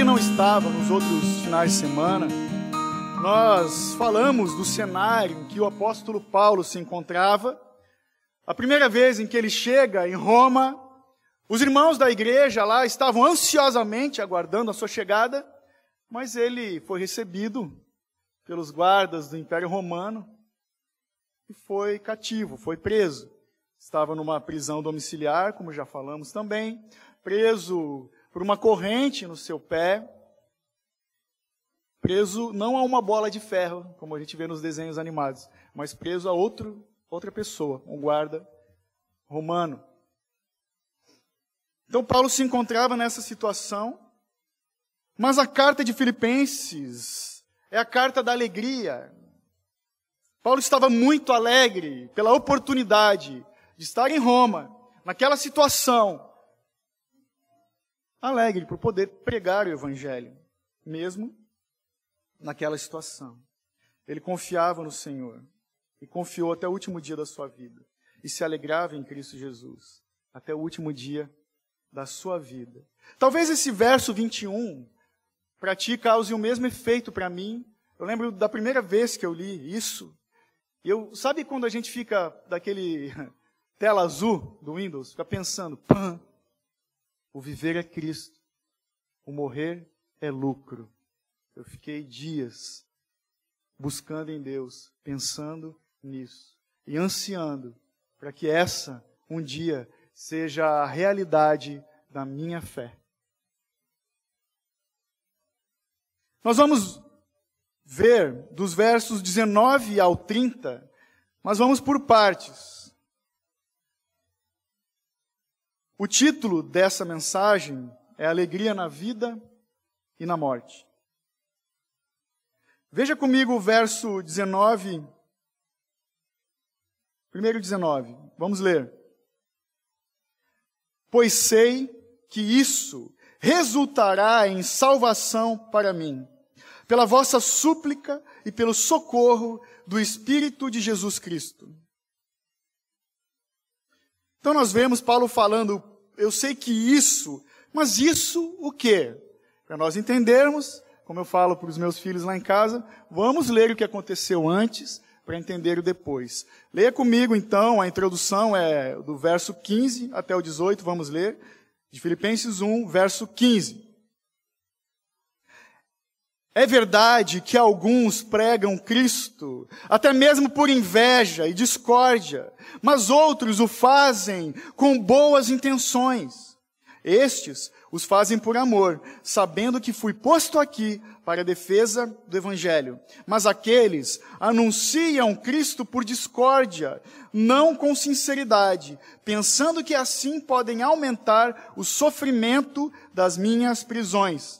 quem não estava nos outros finais de semana, nós falamos do cenário em que o apóstolo Paulo se encontrava. A primeira vez em que ele chega em Roma, os irmãos da igreja lá estavam ansiosamente aguardando a sua chegada, mas ele foi recebido pelos guardas do Império Romano e foi cativo, foi preso. Estava numa prisão domiciliar, como já falamos também, preso por uma corrente no seu pé, preso não a uma bola de ferro, como a gente vê nos desenhos animados, mas preso a outro, outra pessoa, um guarda romano. Então Paulo se encontrava nessa situação, mas a carta de Filipenses é a carta da alegria. Paulo estava muito alegre pela oportunidade de estar em Roma, naquela situação, alegre por poder pregar o Evangelho, mesmo naquela situação. Ele confiava no Senhor e confiou até o último dia da sua vida e se alegrava em Cristo Jesus até o último dia da sua vida. Talvez esse verso 21 para ti cause o mesmo efeito para mim. Eu lembro da primeira vez que eu li isso. Eu, sabe quando a gente fica daquele tela azul do Windows, fica pensando, pã, o viver é Cristo, o morrer é lucro. Eu fiquei dias buscando em Deus, pensando nisso e ansiando para que essa um dia seja a realidade da minha fé. Nós vamos ver dos versos 19 ao 30, mas vamos por partes. O título dessa mensagem é Alegria na Vida e na Morte. Veja comigo o verso 19. Primeiro 19. Vamos ler. Pois sei que isso resultará em salvação para mim, pela vossa súplica e pelo socorro do Espírito de Jesus Cristo. Então nós vemos Paulo falando, eu sei que isso, mas isso o quê? Para nós entendermos, como eu falo para os meus filhos lá em casa, vamos ler o que aconteceu antes para entender o depois. Leia comigo então, a introdução é do verso 15 até o 18, vamos ler, de Filipenses 1, verso 15. É verdade que alguns pregam Cristo, até mesmo por inveja e discórdia, mas outros o fazem com boas intenções. Estes os fazem por amor, sabendo que fui posto aqui para a defesa do Evangelho. Mas aqueles anunciam Cristo por discórdia, não com sinceridade, pensando que assim podem aumentar o sofrimento das minhas prisões.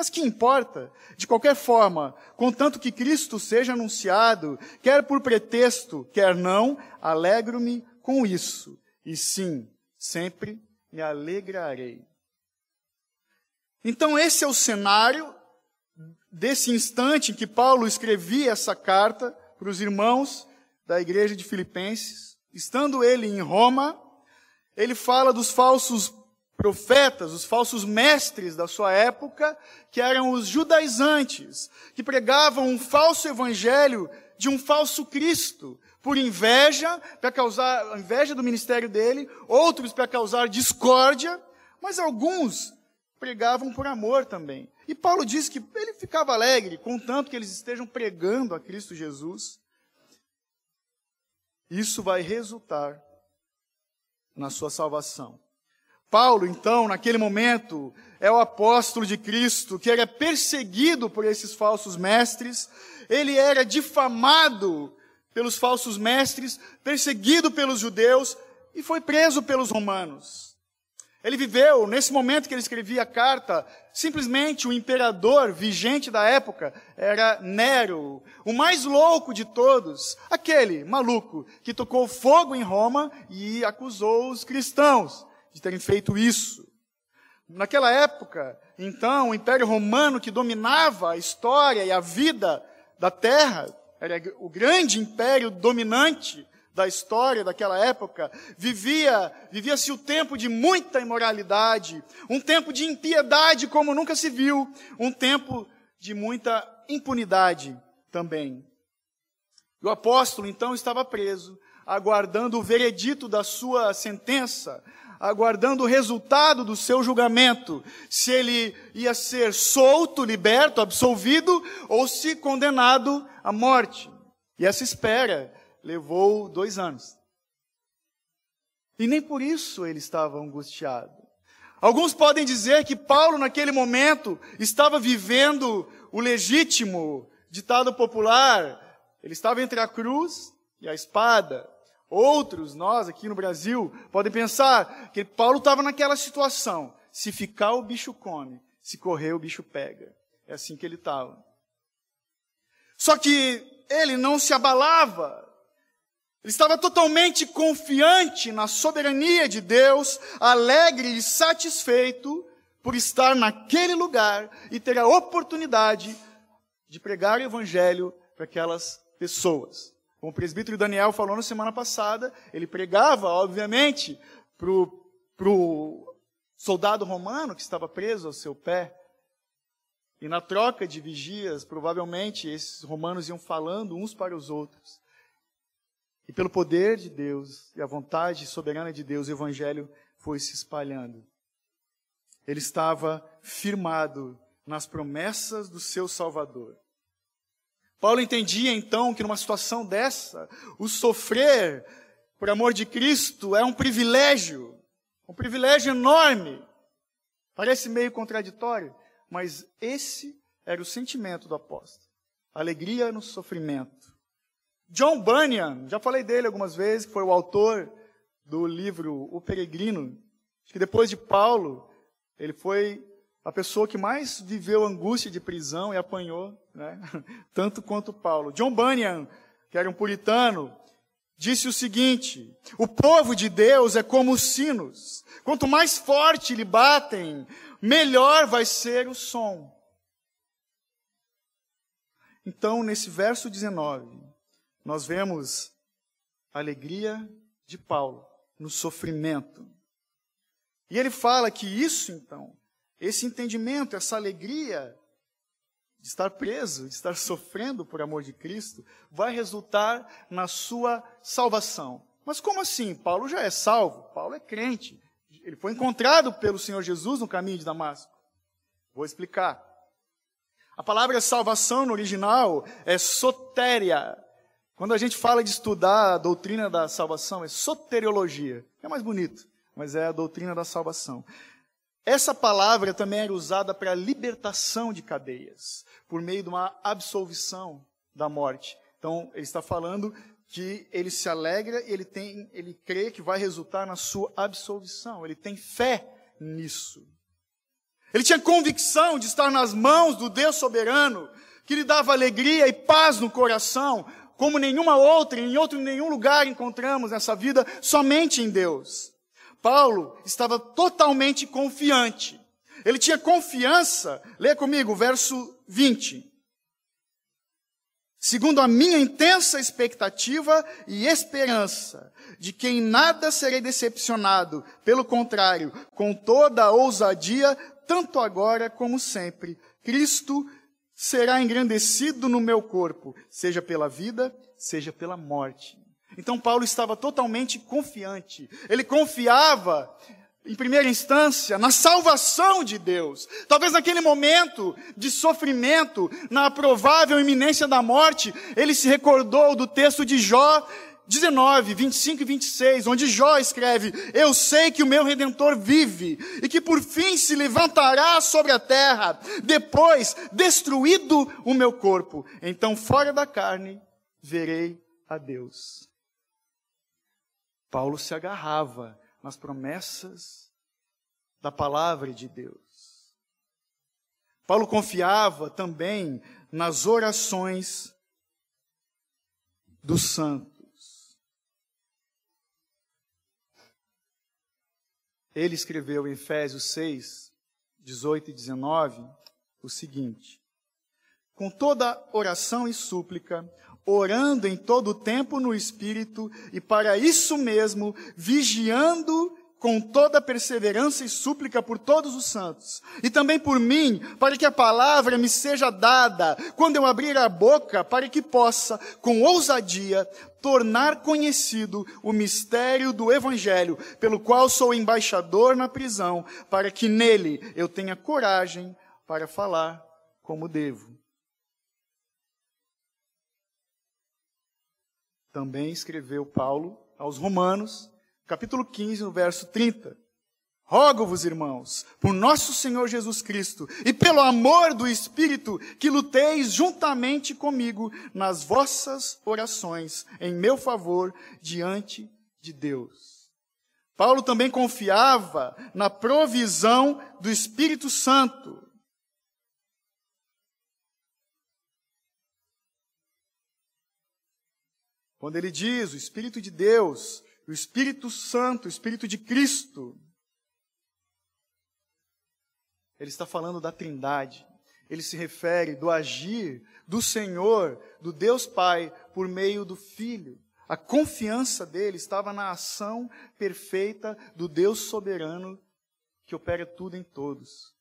Mas que importa? De qualquer forma, contanto que Cristo seja anunciado, quer por pretexto, quer não, alegro-me com isso. E sim, sempre me alegrarei. Então, esse é o cenário desse instante em que Paulo escrevia essa carta para os irmãos da igreja de Filipenses. Estando ele em Roma, ele fala dos falsos profetas, os falsos mestres da sua época, que eram os judaizantes, que pregavam um falso evangelho de um falso Cristo, por inveja, para causar inveja do ministério dele, outros para causar discórdia, mas alguns pregavam por amor também. E Paulo diz que ele ficava alegre, contanto que eles estejam pregando a Cristo Jesus. Isso vai resultar na sua salvação. Paulo, então, naquele momento, é o apóstolo de Cristo que era perseguido por esses falsos mestres, ele era difamado pelos falsos mestres, perseguido pelos judeus e foi preso pelos romanos. Ele viveu, nesse momento que ele escrevia a carta, simplesmente o imperador vigente da época era Nero, o mais louco de todos, aquele maluco que tocou fogo em Roma e acusou os cristãos de terem feito isso. Naquela época, então, o Império Romano que dominava a história e a vida da terra, era o grande império dominante da história daquela época, vivia, vivia-se o tempo de muita imoralidade, um tempo de impiedade como nunca se viu, um tempo de muita impunidade também. O apóstolo então estava preso, aguardando o veredito da sua sentença, aguardando o resultado do seu julgamento, se ele ia ser solto, liberto, absolvido ou se condenado à morte. E essa espera levou dois anos. E nem por isso ele estava angustiado. Alguns podem dizer que Paulo, naquele momento, estava vivendo o legítimo ditado popular. Ele estava entre a cruz e a espada. Outros, nós aqui no Brasil, podem pensar que Paulo estava naquela situação. Se ficar, o bicho come. Se correr, o bicho pega. É assim que ele estava. Só que ele não se abalava. Ele estava totalmente confiante na soberania de Deus, alegre e satisfeito por estar naquele lugar e ter a oportunidade de pregar o evangelho para aquelas pessoas. Como o presbítero Daniel falou na semana passada, ele pregava, obviamente, para o soldado romano que estava preso ao seu pé. E na troca de vigias, provavelmente esses romanos iam falando uns para os outros. E pelo poder de Deus e a vontade soberana de Deus, o evangelho foi se espalhando. Ele estava firmado nas promessas do seu Salvador. Paulo entendia então que numa situação dessa, o sofrer por amor de Cristo é um privilégio, um privilégio enorme. Parece meio contraditório, mas esse era o sentimento do apóstolo. Alegria no sofrimento. John Bunyan, já falei dele algumas vezes, que foi o autor do livro O Peregrino. Que depois de Paulo, ele foi a pessoa que mais viveu angústia de prisão e apanhou, né? tanto quanto Paulo. John Bunyan, que era um puritano, disse o seguinte: O povo de Deus é como os sinos. Quanto mais forte lhe batem, melhor vai ser o som. Então, nesse verso 19, nós vemos a alegria de Paulo no sofrimento. E ele fala que isso, então, esse entendimento, essa alegria de estar preso, de estar sofrendo por amor de Cristo, vai resultar na sua salvação. Mas como assim? Paulo já é salvo, Paulo é crente. Ele foi encontrado pelo Senhor Jesus no caminho de Damasco. Vou explicar. A palavra salvação no original é sotéria, quando a gente fala de estudar a doutrina da salvação, é soteriologia. É mais bonito, mas é a doutrina da salvação. Essa palavra também era usada para libertação de cadeias, por meio de uma absolvição da morte. Então, ele está falando que ele se alegra, ele tem, ele crê que vai resultar na sua absolvição. Ele tem fé nisso. Ele tinha convicção de estar nas mãos do Deus soberano, que lhe dava alegria e paz no coração, como nenhuma outra, em outro nenhum lugar encontramos nessa vida, somente em Deus. Paulo estava totalmente confiante. Ele tinha confiança, lê comigo, verso 20. Segundo a minha intensa expectativa e esperança de que em nada serei decepcionado, pelo contrário, com toda a ousadia, tanto agora como sempre, Cristo será engrandecido no meu corpo, seja pela vida, seja pela morte. Então Paulo estava totalmente confiante. Ele confiava, em primeira instância, na salvação de Deus. Talvez naquele momento de sofrimento, na provável iminência da morte, ele se recordou do texto de Jó 19, 25 e 26, onde Jó escreve: Eu sei que o meu redentor vive e que por fim se levantará sobre a terra, depois destruído o meu corpo. Então, fora da carne, verei a Deus. Paulo se agarrava nas promessas da palavra de Deus. Paulo confiava também nas orações dos santos. Ele escreveu em Efésios 6, 18 e 19 o seguinte: com toda oração e súplica, orando em todo o tempo no Espírito, e para isso mesmo, vigiando com toda perseverança e súplica por todos os santos, e também por mim, para que a palavra me seja dada, quando eu abrir a boca, para que possa, com ousadia, tornar conhecido o mistério do Evangelho, pelo qual sou embaixador na prisão, para que nele eu tenha coragem para falar como devo. Também escreveu Paulo aos Romanos, capítulo 15, no verso 30. Rogo-vos, irmãos, por nosso Senhor Jesus Cristo e pelo amor do Espírito, que luteis juntamente comigo nas vossas orações em meu favor diante de Deus. Paulo também confiava na provisão do Espírito Santo. Quando ele diz o Espírito de Deus o Espírito Santo, o Espírito de Cristo. Ele está falando da Trindade. Ele se refere do agir do Senhor, do Deus Pai, por meio do Filho. A confiança dele estava na ação perfeita do Deus soberano que opera tudo em todos.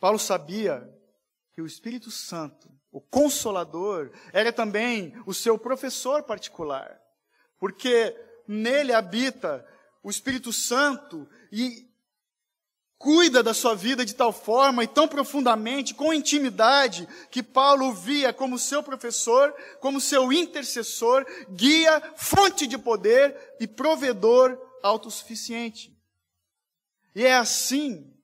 Paulo sabia que o Espírito Santo, o Consolador, era também o seu professor particular porque nele habita o Espírito Santo e cuida da sua vida de tal forma e tão profundamente, com intimidade, que Paulo via como seu professor, como seu intercessor, guia, fonte de poder e provedor autossuficiente. E é assim,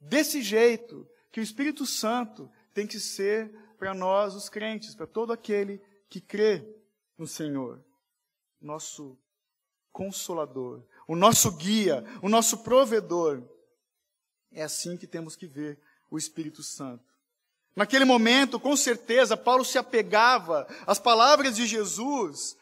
desse jeito, que o Espírito Santo tem que ser para nós, os crentes, para todo aquele que crê no Senhor nosso consolador, o nosso guia, o nosso provedor. É assim que temos que ver o Espírito Santo. Naquele momento, com certeza, Paulo se apegava às palavras de Jesus,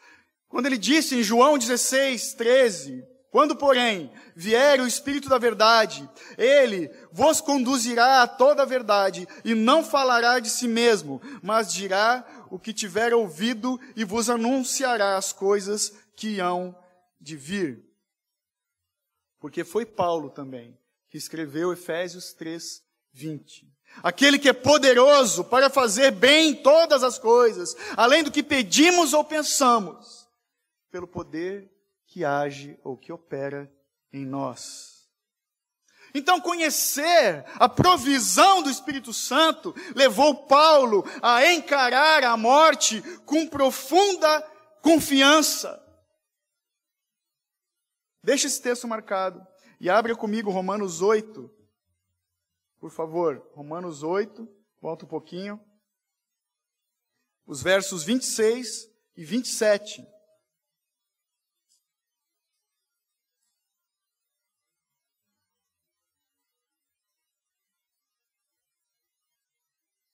quando ele disse em João 16, 13: Quando, porém, vier o Espírito da Verdade, ele vos conduzirá a toda a verdade e não falará de si mesmo, mas dirá o que tiver ouvido e vos anunciará as coisas que hão de vir. Porque foi Paulo também que escreveu Efésios 3, 20. Aquele que é poderoso para fazer bem todas as coisas, além do que pedimos ou pensamos, pelo poder que age ou que opera em nós. Então, conhecer a provisão do Espírito Santo levou Paulo a encarar a morte com profunda confiança. Deixa esse texto marcado e abre comigo Romanos 8. Por favor, Romanos 8, volta um pouquinho. Os versos 26 e 27.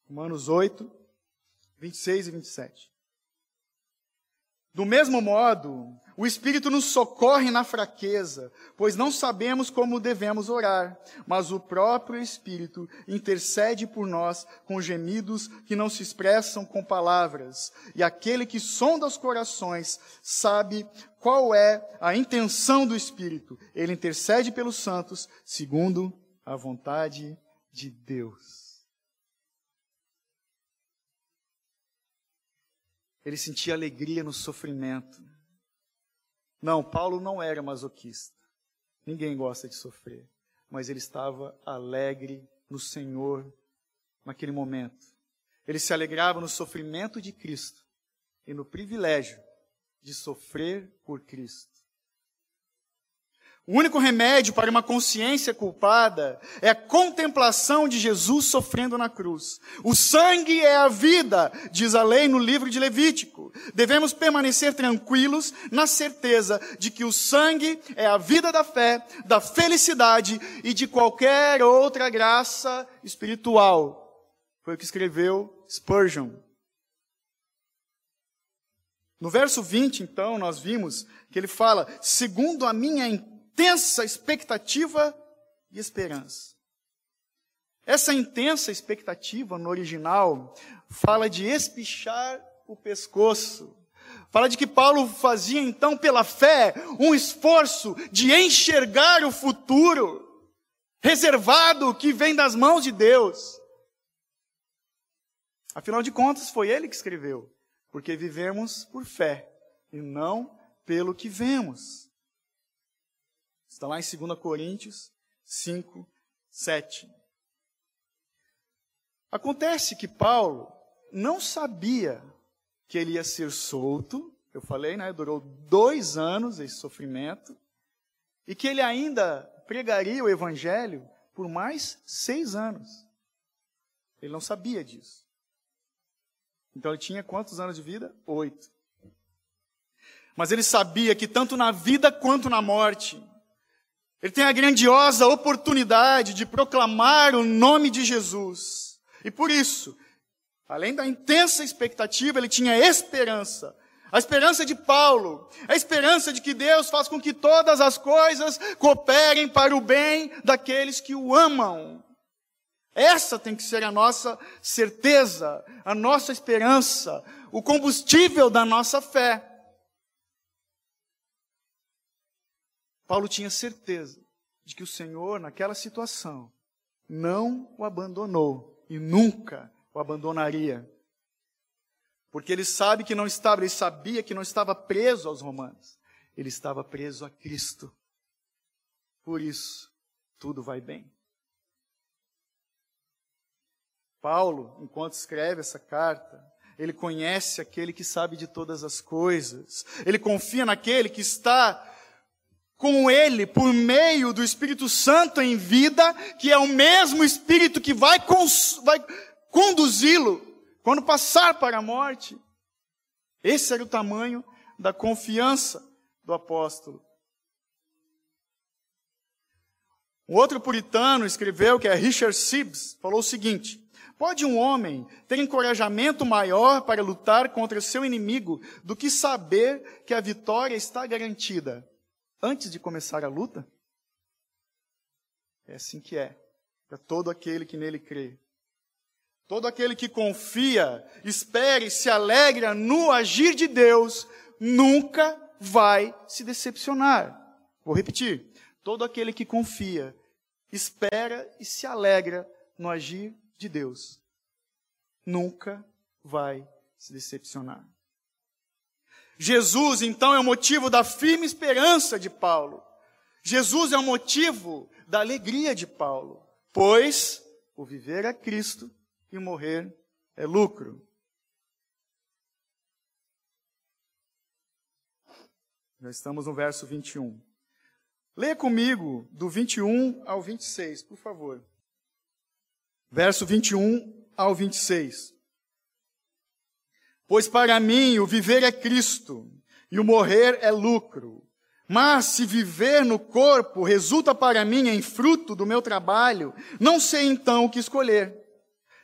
Romanos 8, 26 e 27. Do mesmo modo, o Espírito nos socorre na fraqueza, pois não sabemos como devemos orar, mas o próprio Espírito intercede por nós com gemidos que não se expressam com palavras. E aquele que sonda os corações sabe qual é a intenção do Espírito. Ele intercede pelos santos segundo a vontade de Deus. Ele sentia alegria no sofrimento. Não, Paulo não era masoquista. Ninguém gosta de sofrer. Mas ele estava alegre no Senhor naquele momento. Ele se alegrava no sofrimento de Cristo e no privilégio de sofrer por Cristo. O único remédio para uma consciência culpada é a contemplação de Jesus sofrendo na cruz. O sangue é a vida, diz a lei no livro de Levítico. Devemos permanecer tranquilos na certeza de que o sangue é a vida da fé, da felicidade e de qualquer outra graça espiritual. Foi o que escreveu Spurgeon. No verso 20, então, nós vimos que ele fala: segundo a minha intensa expectativa e esperança. Essa intensa expectativa no original fala de espichar o pescoço. Fala de que Paulo fazia então pela fé um esforço de enxergar o futuro reservado que vem das mãos de Deus. Afinal de contas, foi ele que escreveu, porque vivemos por fé e não pelo que vemos. Está lá em 2 Coríntios 5, 7. Acontece que Paulo não sabia que ele ia ser solto, eu falei, né? Durou dois anos esse sofrimento, e que ele ainda pregaria o evangelho por mais seis anos. Ele não sabia disso. Então ele tinha quantos anos de vida? Oito. Mas ele sabia que tanto na vida quanto na morte, ele tem a grandiosa oportunidade de proclamar o nome de Jesus. E por isso, além da intensa expectativa, ele tinha esperança. A esperança de Paulo, a esperança de que Deus faz com que todas as coisas cooperem para o bem daqueles que o amam. Essa tem que ser a nossa certeza, a nossa esperança, o combustível da nossa fé. Paulo tinha certeza de que o Senhor, naquela situação, não o abandonou e nunca o abandonaria. Porque ele sabe que não estava, ele sabia que não estava preso aos romanos. Ele estava preso a Cristo. Por isso, tudo vai bem. Paulo, enquanto escreve essa carta, ele conhece aquele que sabe de todas as coisas. Ele confia naquele que está com ele por meio do Espírito Santo em vida, que é o mesmo Espírito que vai, vai conduzi-lo quando passar para a morte. Esse era o tamanho da confiança do apóstolo. Um outro puritano escreveu, que é Richard Sibbs, falou o seguinte: Pode um homem ter encorajamento maior para lutar contra seu inimigo do que saber que a vitória está garantida? Antes de começar a luta? É assim que é, para todo aquele que nele crê. Todo aquele que confia, espera e se alegra no agir de Deus, nunca vai se decepcionar. Vou repetir. Todo aquele que confia, espera e se alegra no agir de Deus, nunca vai se decepcionar. Jesus, então, é o motivo da firme esperança de Paulo. Jesus é o motivo da alegria de Paulo, pois o viver é Cristo e o morrer é lucro. Já estamos no verso 21. Leia comigo do 21 ao 26, por favor. Verso 21 ao 26. Pois para mim o viver é Cristo e o morrer é lucro. Mas se viver no corpo resulta para mim em fruto do meu trabalho, não sei então o que escolher.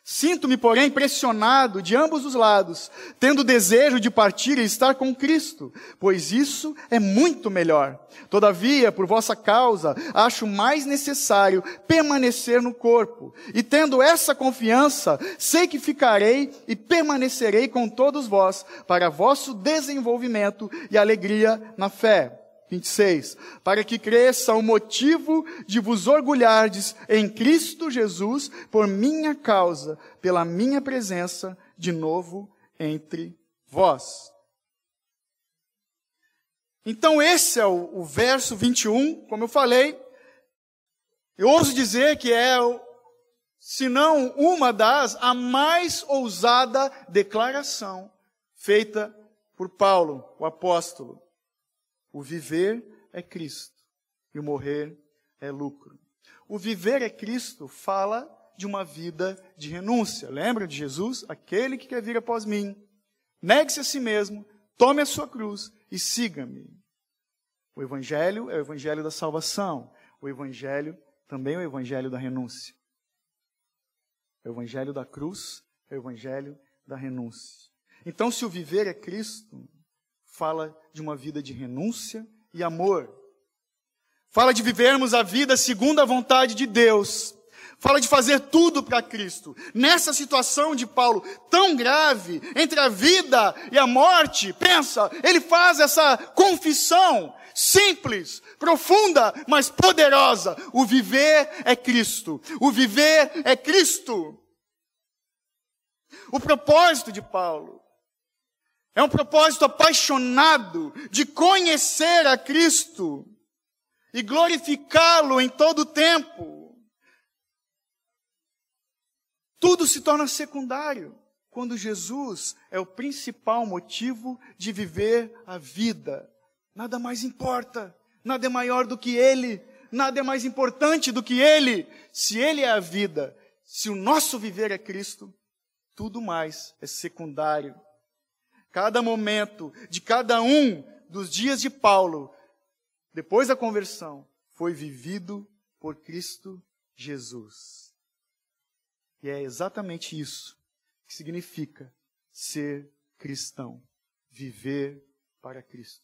Sinto-me, porém, pressionado de ambos os lados, tendo desejo de partir e estar com Cristo, pois isso é muito melhor. Todavia, por vossa causa, acho mais necessário permanecer no corpo. E tendo essa confiança, sei que ficarei e permanecerei com todos vós, para vosso desenvolvimento e alegria na fé 26. Para que cresça o motivo de vos orgulhardes em Cristo Jesus por minha causa, pela minha presença de novo entre vós. Então, esse é o, o verso 21, como eu falei. Eu ouso dizer que é, se não uma das, a mais ousada declaração feita por Paulo, o apóstolo. O viver é Cristo e o morrer é lucro. O viver é Cristo fala de uma vida de renúncia. Lembra de Jesus? Aquele que quer vir após mim, negue-se a si mesmo, tome a sua cruz e siga-me. O Evangelho é o Evangelho da salvação. O Evangelho também é o Evangelho da renúncia. O Evangelho da cruz é o Evangelho da renúncia. Então, se o viver é Cristo, fala de uma vida de renúncia e amor. Fala de vivermos a vida segundo a vontade de Deus. Fala de fazer tudo para Cristo. Nessa situação de Paulo tão grave, entre a vida e a morte, pensa, ele faz essa confissão simples, profunda, mas poderosa. O viver é Cristo. O viver é Cristo. O propósito de Paulo é um propósito apaixonado de conhecer a Cristo e glorificá-lo em todo o tempo. Tudo se torna secundário quando Jesus é o principal motivo de viver a vida. Nada mais importa, nada é maior do que Ele, nada é mais importante do que Ele. Se Ele é a vida, se o nosso viver é Cristo, tudo mais é secundário. Cada momento de cada um dos dias de Paulo, depois da conversão, foi vivido por Cristo Jesus. E é exatamente isso que significa ser cristão, viver para Cristo.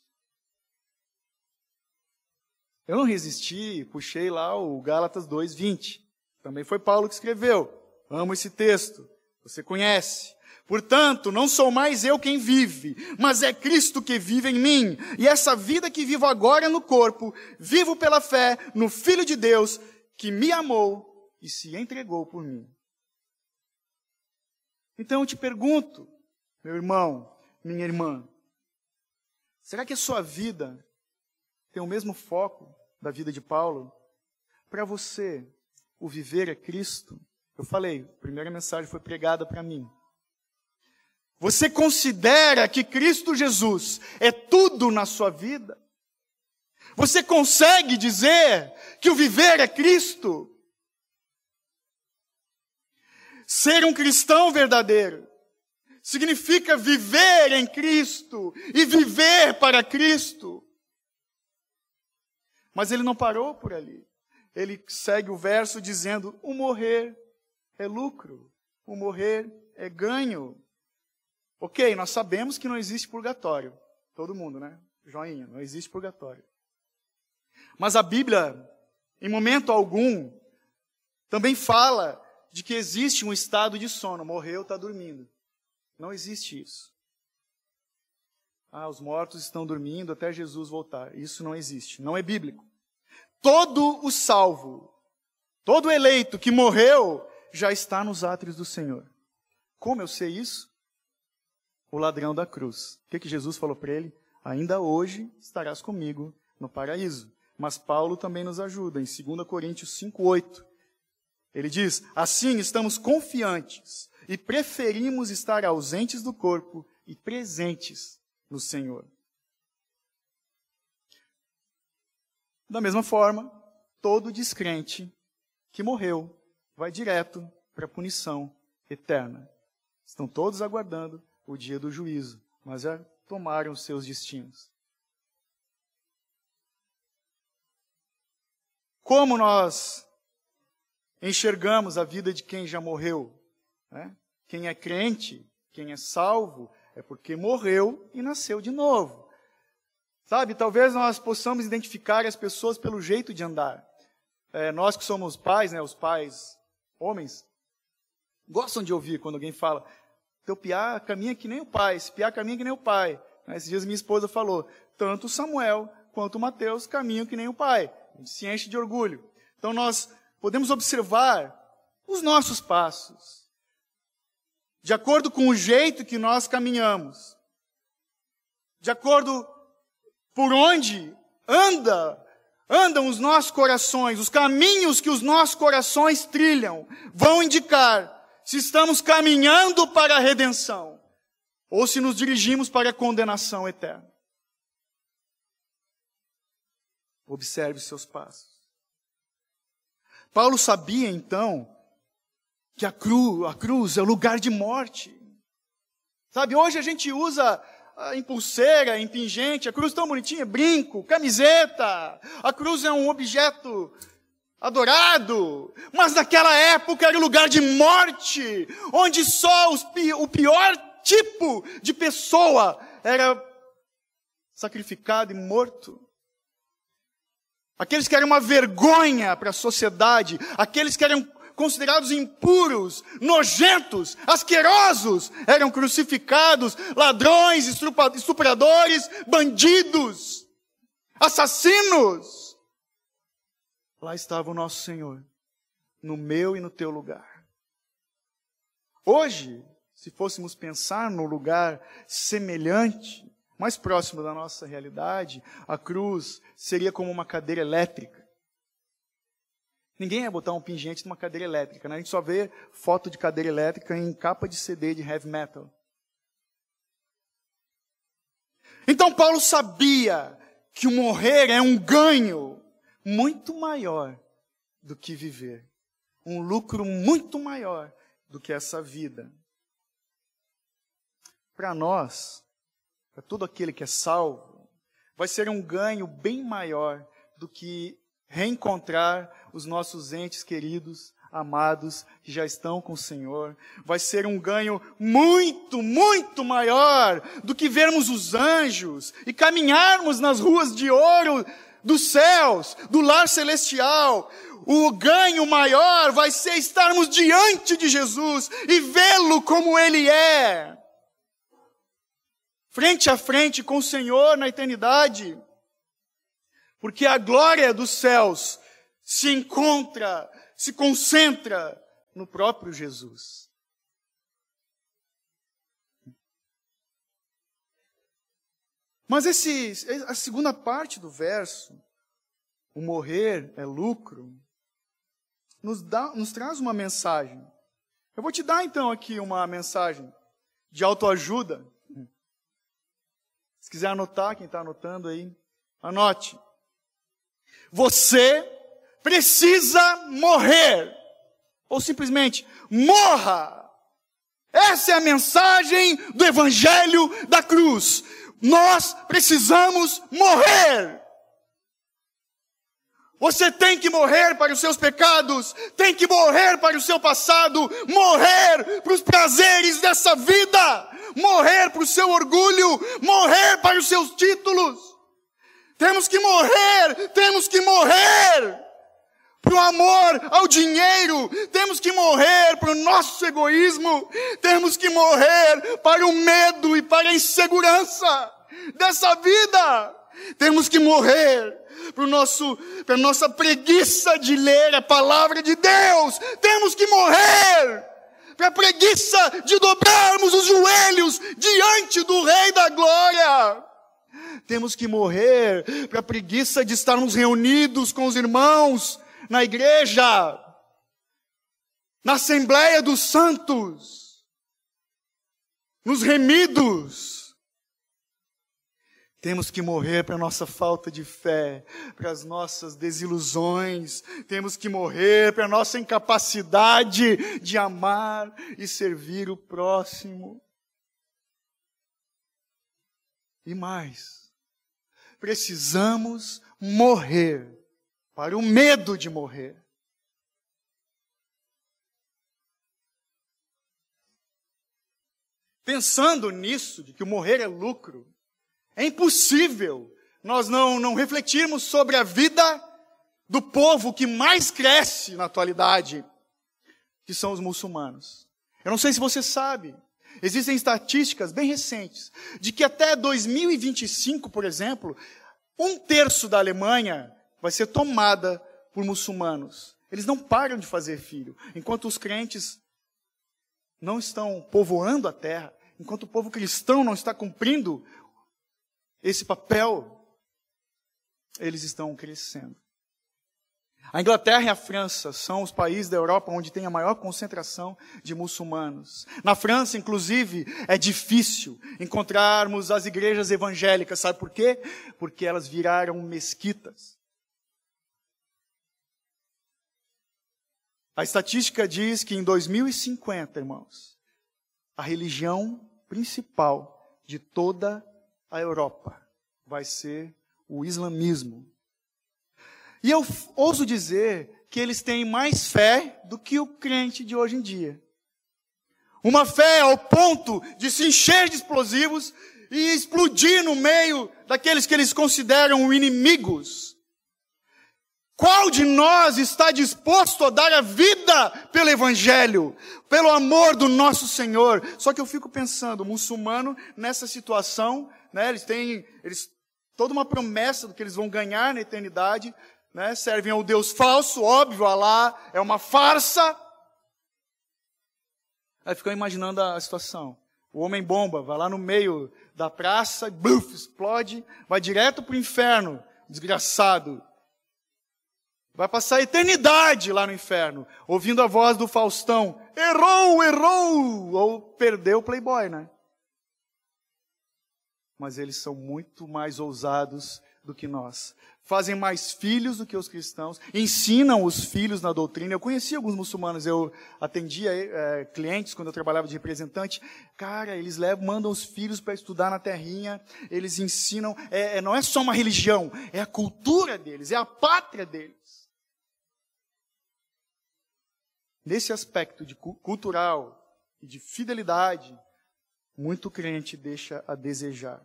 Eu não resisti, puxei lá o Gálatas 2:20. Também foi Paulo que escreveu. Amo esse texto. Você conhece. Portanto, não sou mais eu quem vive, mas é Cristo que vive em mim. E essa vida que vivo agora no corpo, vivo pela fé no Filho de Deus, que me amou e se entregou por mim. Então eu te pergunto, meu irmão, minha irmã, será que a sua vida tem o mesmo foco da vida de Paulo? Para você, o viver é Cristo? Eu falei, a primeira mensagem foi pregada para mim. Você considera que Cristo Jesus é tudo na sua vida? Você consegue dizer que o viver é Cristo? Ser um cristão verdadeiro significa viver em Cristo e viver para Cristo. Mas ele não parou por ali. Ele segue o verso dizendo: o morrer é lucro, o morrer é ganho. Ok, nós sabemos que não existe purgatório. Todo mundo, né? Joinha, não existe purgatório. Mas a Bíblia, em momento algum, também fala de que existe um estado de sono. Morreu, está dormindo. Não existe isso. Ah, os mortos estão dormindo até Jesus voltar. Isso não existe. Não é bíblico. Todo o salvo, todo eleito que morreu, já está nos átrios do Senhor. Como eu sei isso? O ladrão da cruz. O que, que Jesus falou para ele? Ainda hoje estarás comigo no paraíso. Mas Paulo também nos ajuda em 2 Coríntios 5,8. Ele diz: assim estamos confiantes e preferimos estar ausentes do corpo e presentes no Senhor. Da mesma forma, todo descrente que morreu vai direto para a punição eterna. Estão todos aguardando o dia do juízo, mas já tomaram seus destinos. Como nós enxergamos a vida de quem já morreu. Né? Quem é crente, quem é salvo, é porque morreu e nasceu de novo. Sabe, talvez nós possamos identificar as pessoas pelo jeito de andar. É, nós que somos pais, né, os pais homens, gostam de ouvir quando alguém fala: teu piá caminha que nem o pai, esse piá caminha que nem o pai. Né, esses dias minha esposa falou: tanto Samuel quanto Mateus caminham que nem o pai. Se enche de orgulho. Então nós podemos observar os nossos passos, de acordo com o jeito que nós caminhamos, de acordo por onde anda, andam os nossos corações, os caminhos que os nossos corações trilham, vão indicar se estamos caminhando para a redenção ou se nos dirigimos para a condenação eterna. Observe seus passos. Paulo sabia então que a cruz, a cruz é o lugar de morte. Sabe, hoje a gente usa em pulseira, pingente, a cruz tão bonitinha, brinco, camiseta. A cruz é um objeto adorado, mas naquela época era o lugar de morte, onde só o pior tipo de pessoa era sacrificado e morto. Aqueles que eram uma vergonha para a sociedade, aqueles que eram considerados impuros, nojentos, asquerosos, eram crucificados, ladrões, estupradores, bandidos, assassinos. Lá estava o nosso Senhor, no meu e no teu lugar. Hoje, se fôssemos pensar num lugar semelhante, mais próximo da nossa realidade, a cruz seria como uma cadeira elétrica. Ninguém ia botar um pingente numa cadeira elétrica, né? A gente só vê foto de cadeira elétrica em capa de CD de heavy metal. Então Paulo sabia que o morrer é um ganho muito maior do que viver. Um lucro muito maior do que essa vida. Para nós, para todo aquele que é salvo, vai ser um ganho bem maior do que reencontrar os nossos entes queridos, amados, que já estão com o Senhor. Vai ser um ganho muito, muito maior do que vermos os anjos e caminharmos nas ruas de ouro dos céus, do lar celestial. O ganho maior vai ser estarmos diante de Jesus e vê-lo como Ele é frente a frente com o Senhor na eternidade. Porque a glória dos céus se encontra, se concentra no próprio Jesus. Mas esse, a segunda parte do verso, o morrer é lucro, nos, dá, nos traz uma mensagem. Eu vou te dar então aqui uma mensagem de autoajuda. Se quiser anotar, quem está anotando aí, anote. Você precisa morrer. Ou simplesmente, morra. Essa é a mensagem do Evangelho da cruz. Nós precisamos morrer. Você tem que morrer para os seus pecados, tem que morrer para o seu passado, morrer para os prazeres dessa vida, morrer para o seu orgulho, morrer para os seus títulos. Temos que morrer, temos que morrer para o amor ao dinheiro, temos que morrer para o nosso egoísmo, temos que morrer para o medo e para a insegurança dessa vida. Temos que morrer para nosso, para nossa preguiça de ler a palavra de Deus. Temos que morrer para a preguiça de dobrarmos os joelhos diante do Rei da Glória. Temos que morrer para a preguiça de estarmos reunidos com os irmãos na igreja, na Assembleia dos Santos, nos remidos temos que morrer para a nossa falta de fé, para as nossas desilusões, temos que morrer para a nossa incapacidade de amar e servir o próximo. E mais, precisamos morrer para o medo de morrer. Pensando nisso, de que o morrer é lucro, é impossível nós não, não refletirmos sobre a vida do povo que mais cresce na atualidade, que são os muçulmanos. Eu não sei se você sabe, existem estatísticas bem recentes de que até 2025, por exemplo, um terço da Alemanha vai ser tomada por muçulmanos. Eles não param de fazer filho, enquanto os crentes não estão povoando a terra, enquanto o povo cristão não está cumprindo esse papel, eles estão crescendo. A Inglaterra e a França são os países da Europa onde tem a maior concentração de muçulmanos. Na França, inclusive, é difícil encontrarmos as igrejas evangélicas. Sabe por quê? Porque elas viraram mesquitas. A estatística diz que em 2050, irmãos, a religião principal de toda a Europa vai ser o islamismo. E eu ouso dizer que eles têm mais fé do que o crente de hoje em dia. Uma fé ao ponto de se encher de explosivos e explodir no meio daqueles que eles consideram inimigos. Qual de nós está disposto a dar a vida pelo Evangelho, pelo amor do nosso Senhor? Só que eu fico pensando, o muçulmano nessa situação, né, eles têm eles, toda uma promessa do que eles vão ganhar na eternidade, né, servem ao Deus falso, óbvio, Alá é uma farsa. Aí ficam imaginando a situação. O homem bomba vai lá no meio da praça, buf, explode, vai direto para o inferno, desgraçado. Vai passar a eternidade lá no inferno, ouvindo a voz do Faustão: errou, errou! Ou perdeu o Playboy, né? Mas eles são muito mais ousados do que nós fazem mais filhos do que os cristãos, ensinam os filhos na doutrina. Eu conheci alguns muçulmanos, eu atendia é, clientes quando eu trabalhava de representante. Cara, eles levam, mandam os filhos para estudar na terrinha, eles ensinam. É, é, não é só uma religião, é a cultura deles, é a pátria deles. Nesse aspecto de cultural e de fidelidade, muito crente deixa a desejar.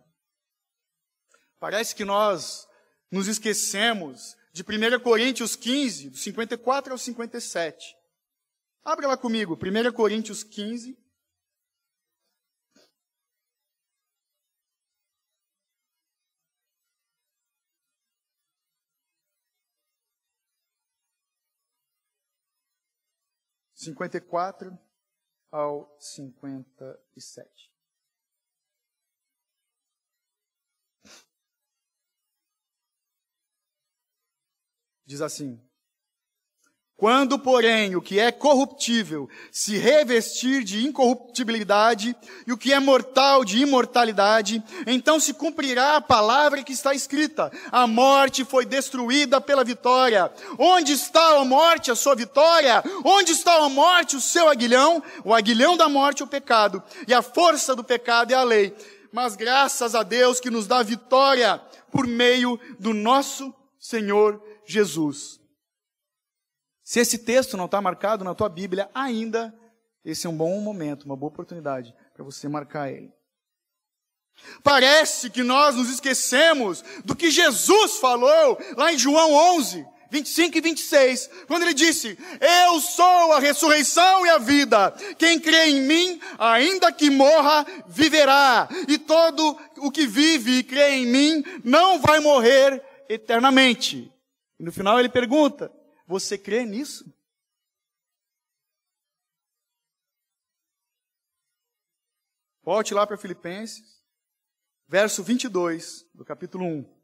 Parece que nós nos esquecemos de 1 Coríntios 15, do 54 ao 57. Abra lá comigo, 1 Coríntios 15. Cinquenta e quatro ao cinquenta e sete. Diz assim: Quando, porém, o que é corruptível se revestir de incorruptibilidade e o que é mortal de imortalidade, então se cumprirá a palavra que está escrita: a morte foi destruída pela vitória. Onde está a morte, a sua vitória? Onde está a morte, o seu aguilhão? O aguilhão da morte é o pecado, e a força do pecado é a lei. Mas graças a Deus que nos dá vitória por meio do nosso Senhor Jesus. Se esse texto não está marcado na tua Bíblia ainda, esse é um bom momento, uma boa oportunidade para você marcar ele. Parece que nós nos esquecemos do que Jesus falou lá em João 11, 25 e 26, quando ele disse: Eu sou a ressurreição e a vida. Quem crê em mim, ainda que morra, viverá. E todo o que vive e crê em mim não vai morrer eternamente. E no final ele pergunta: Você crê nisso? Volte lá para Filipenses, verso 22 do capítulo 1.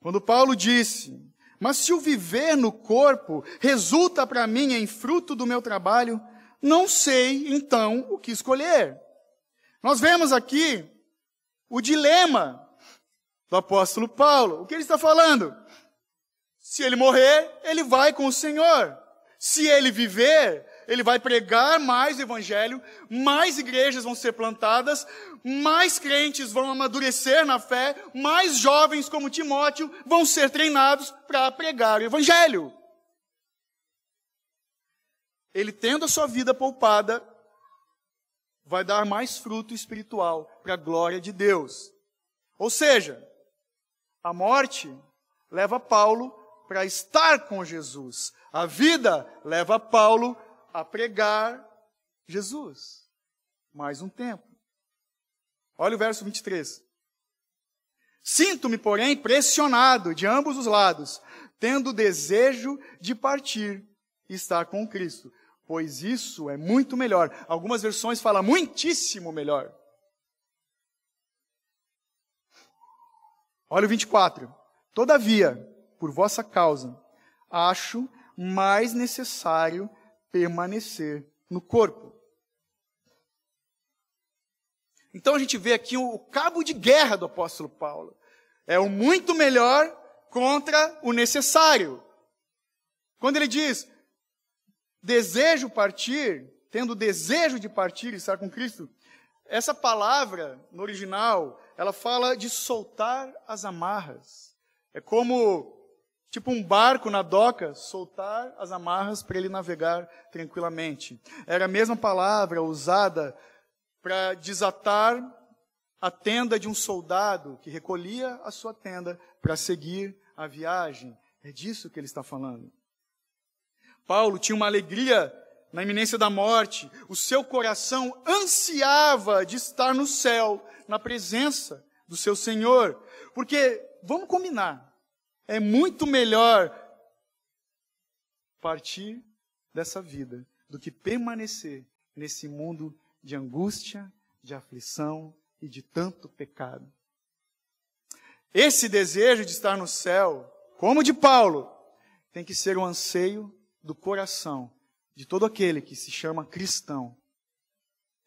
Quando Paulo disse: Mas se o viver no corpo resulta para mim em fruto do meu trabalho, não sei então o que escolher. Nós vemos aqui o dilema do apóstolo Paulo. O que ele está falando? Se ele morrer, ele vai com o Senhor. Se ele viver, ele vai pregar mais o evangelho, mais igrejas vão ser plantadas, mais crentes vão amadurecer na fé, mais jovens como Timóteo vão ser treinados para pregar o evangelho. Ele tendo a sua vida poupada, vai dar mais fruto espiritual para a glória de Deus. Ou seja, a morte leva Paulo para estar com Jesus. A vida leva Paulo a pregar Jesus. Mais um tempo. Olha o verso 23. Sinto-me, porém, pressionado de ambos os lados, tendo desejo de partir e estar com Cristo, pois isso é muito melhor. Algumas versões falam muitíssimo melhor. Olha o 24. Todavia, por vossa causa, acho mais necessário permanecer no corpo. Então a gente vê aqui o cabo de guerra do apóstolo Paulo. É o muito melhor contra o necessário. Quando ele diz, desejo partir, tendo desejo de partir e estar com Cristo, essa palavra, no original, ela fala de soltar as amarras. É como Tipo um barco na doca, soltar as amarras para ele navegar tranquilamente. Era a mesma palavra usada para desatar a tenda de um soldado que recolhia a sua tenda para seguir a viagem, É disso que ele está falando. Paulo tinha uma alegria na iminência da morte, o seu coração ansiava de estar no céu, na presença do seu Senhor. Porque, vamos combinar, é muito melhor partir dessa vida do que permanecer nesse mundo de angústia, de aflição e de tanto pecado. Esse desejo de estar no céu, como de Paulo, tem que ser o um anseio do coração de todo aquele que se chama cristão.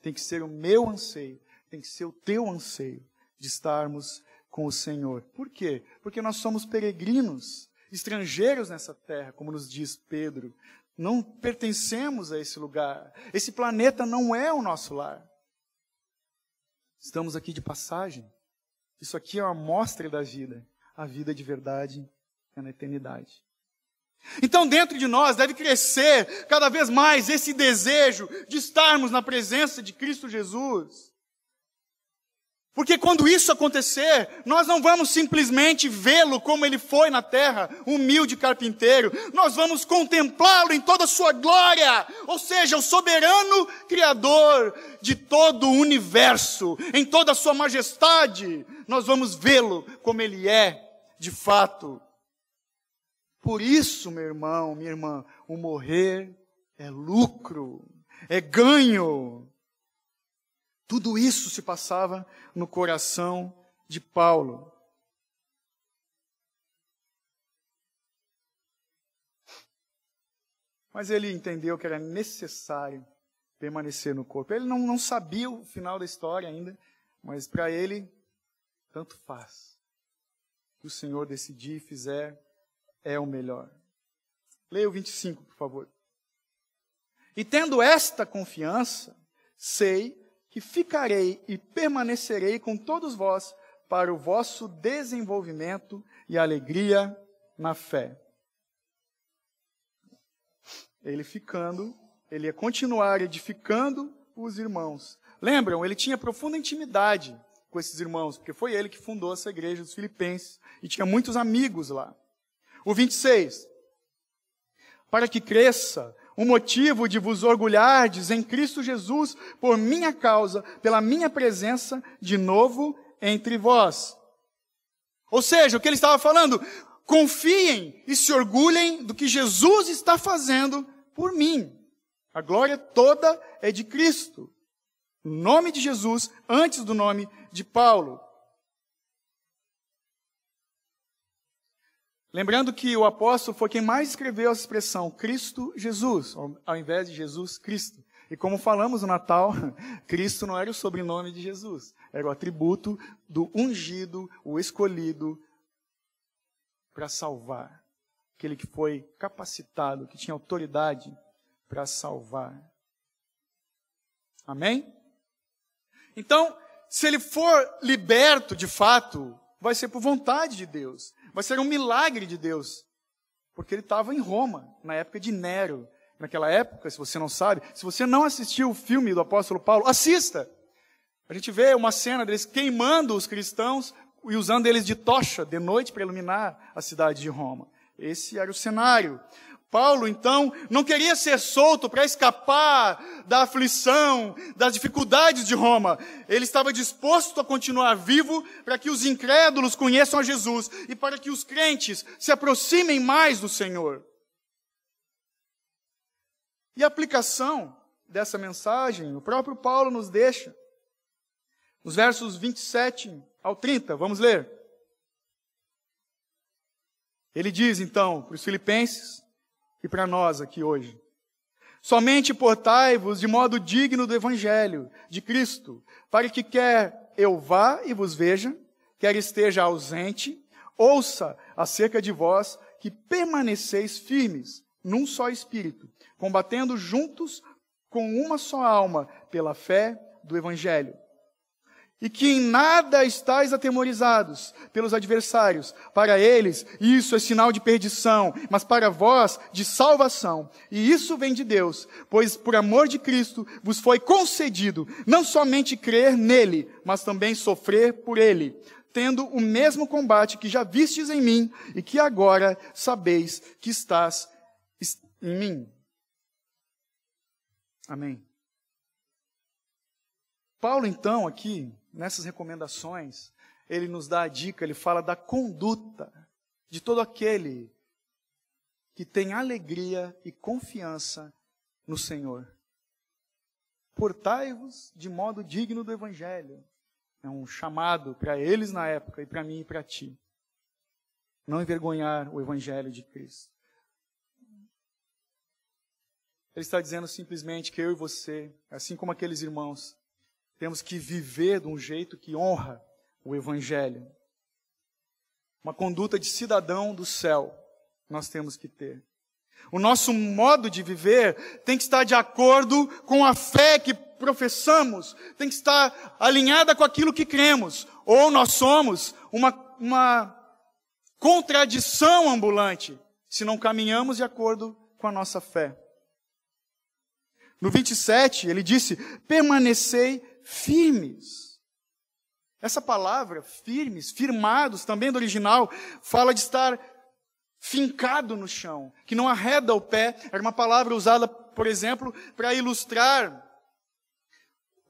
Tem que ser o meu anseio, tem que ser o teu anseio de estarmos com o Senhor. Por quê? Porque nós somos peregrinos, estrangeiros nessa terra, como nos diz Pedro. Não pertencemos a esse lugar. Esse planeta não é o nosso lar. Estamos aqui de passagem. Isso aqui é uma amostra da vida. A vida de verdade é na eternidade. Então, dentro de nós deve crescer cada vez mais esse desejo de estarmos na presença de Cristo Jesus. Porque quando isso acontecer, nós não vamos simplesmente vê-lo como ele foi na terra, humilde carpinteiro, nós vamos contemplá-lo em toda a sua glória, ou seja, o soberano criador de todo o universo, em toda a sua majestade, nós vamos vê-lo como ele é, de fato. Por isso, meu irmão, minha irmã, o morrer é lucro, é ganho. Tudo isso se passava no coração de Paulo. Mas ele entendeu que era necessário permanecer no corpo. Ele não, não sabia o final da história ainda, mas para ele, tanto faz. O que o Senhor decidir e fizer é o melhor. Leia o 25, por favor. E tendo esta confiança, sei que ficarei e permanecerei com todos vós para o vosso desenvolvimento e alegria na fé. Ele ficando, ele ia continuar edificando os irmãos. Lembram? Ele tinha profunda intimidade com esses irmãos, porque foi ele que fundou essa igreja dos Filipenses e tinha muitos amigos lá. O 26. Para que cresça o motivo de vos orgulhardes em Cristo Jesus por minha causa, pela minha presença de novo entre vós. Ou seja, o que ele estava falando, confiem e se orgulhem do que Jesus está fazendo por mim. A glória toda é de Cristo. O nome de Jesus antes do nome de Paulo. Lembrando que o apóstolo foi quem mais escreveu a expressão Cristo Jesus, ao invés de Jesus Cristo. E como falamos no Natal, Cristo não era o sobrenome de Jesus, era o atributo do ungido, o escolhido para salvar. Aquele que foi capacitado, que tinha autoridade para salvar. Amém? Então, se ele for liberto de fato, vai ser por vontade de Deus. Vai ser um milagre de Deus. Porque ele estava em Roma, na época de Nero. Naquela época, se você não sabe, se você não assistiu o filme do apóstolo Paulo, assista. A gente vê uma cena deles queimando os cristãos e usando eles de tocha de noite para iluminar a cidade de Roma. Esse era o cenário. Paulo, então, não queria ser solto para escapar da aflição, das dificuldades de Roma. Ele estava disposto a continuar vivo para que os incrédulos conheçam a Jesus e para que os crentes se aproximem mais do Senhor. E a aplicação dessa mensagem, o próprio Paulo nos deixa. Nos versos 27 ao 30, vamos ler. Ele diz então para os filipenses, e para nós aqui hoje. Somente portai-vos de modo digno do Evangelho de Cristo, para que quer eu vá e vos veja, quer esteja ausente, ouça acerca de vós que permaneceis firmes num só espírito, combatendo juntos com uma só alma pela fé do Evangelho e que em nada estáis atemorizados pelos adversários. Para eles, isso é sinal de perdição, mas para vós, de salvação. E isso vem de Deus, pois por amor de Cristo vos foi concedido não somente crer nele, mas também sofrer por ele, tendo o mesmo combate que já vistes em mim e que agora sabeis que estás em mim. Amém. Paulo, então, aqui, nessas recomendações, ele nos dá a dica, ele fala da conduta de todo aquele que tem alegria e confiança no Senhor. Portai-vos de modo digno do Evangelho. É um chamado para eles na época e para mim e para ti. Não envergonhar o Evangelho de Cristo. Ele está dizendo simplesmente que eu e você, assim como aqueles irmãos, temos que viver de um jeito que honra o Evangelho. Uma conduta de cidadão do céu nós temos que ter. O nosso modo de viver tem que estar de acordo com a fé que professamos, tem que estar alinhada com aquilo que cremos. Ou nós somos uma, uma contradição ambulante se não caminhamos de acordo com a nossa fé. No 27, ele disse: permanecei firmes. Essa palavra, firmes, firmados, também do original, fala de estar fincado no chão, que não arreda o pé. Era uma palavra usada, por exemplo, para ilustrar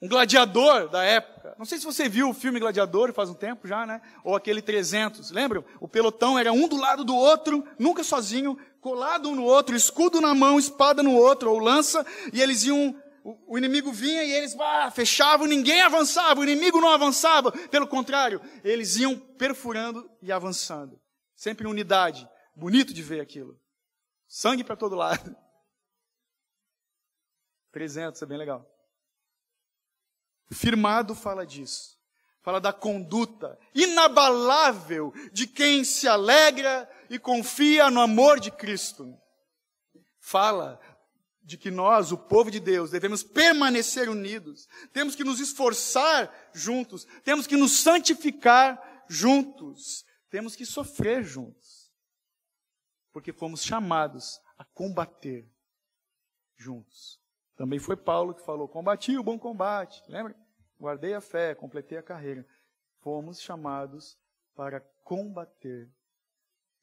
um gladiador da época. Não sei se você viu o filme Gladiador faz um tempo já, né? Ou aquele 300. Lembram? O pelotão era um do lado do outro, nunca sozinho, colado um no outro, escudo na mão, espada no outro, ou lança, e eles iam o, inimigo vinha e eles ah, fechavam, ninguém avançava, o inimigo não avançava. Pelo contrário, eles iam perfurando e avançando. Sempre em unidade. Bonito de ver aquilo. Sangue para todo lado. 300, é bem legal. Firmado fala disso. Fala da conduta inabalável de quem se alegra e confia no amor de Cristo. Fala de que nós, o povo de Deus, devemos permanecer unidos, temos que nos esforçar juntos, temos que nos santificar juntos, temos que sofrer juntos, porque fomos chamados a combater juntos. Também foi Paulo que falou: combati o bom combate, lembra? Guardei a fé, completei a carreira. Fomos chamados para combater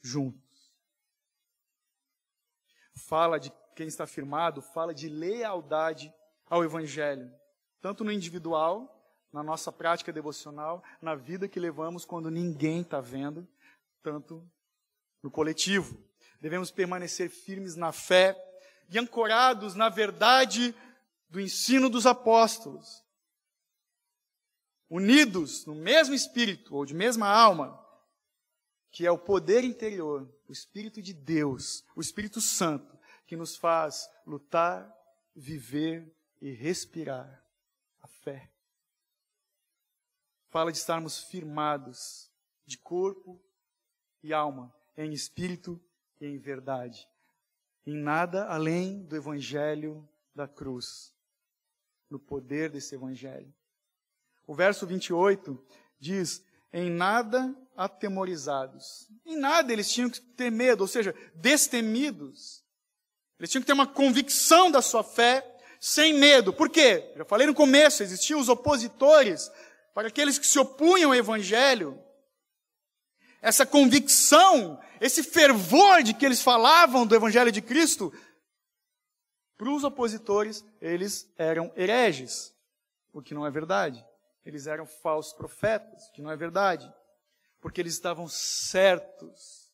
juntos. Fala de quem está firmado, fala de lealdade ao Evangelho, tanto no individual, na nossa prática devocional, na vida que levamos quando ninguém está vendo, tanto no coletivo. Devemos permanecer firmes na fé e ancorados na verdade do ensino dos apóstolos, unidos no mesmo espírito ou de mesma alma, que é o poder interior, o Espírito de Deus, o Espírito Santo, que nos faz lutar, viver e respirar a fé. Fala de estarmos firmados de corpo e alma, em espírito e em verdade, em nada além do evangelho da cruz, no poder desse evangelho. O verso 28 diz: em nada atemorizados. Em nada eles tinham que ter medo, ou seja, destemidos. Eles tinham que ter uma convicção da sua fé sem medo. Por quê? Já falei no começo, existiam os opositores, para aqueles que se opunham ao evangelho. Essa convicção, esse fervor de que eles falavam do evangelho de Cristo, para os opositores, eles eram hereges, o que não é verdade. Eles eram falsos profetas, o que não é verdade. Porque eles estavam certos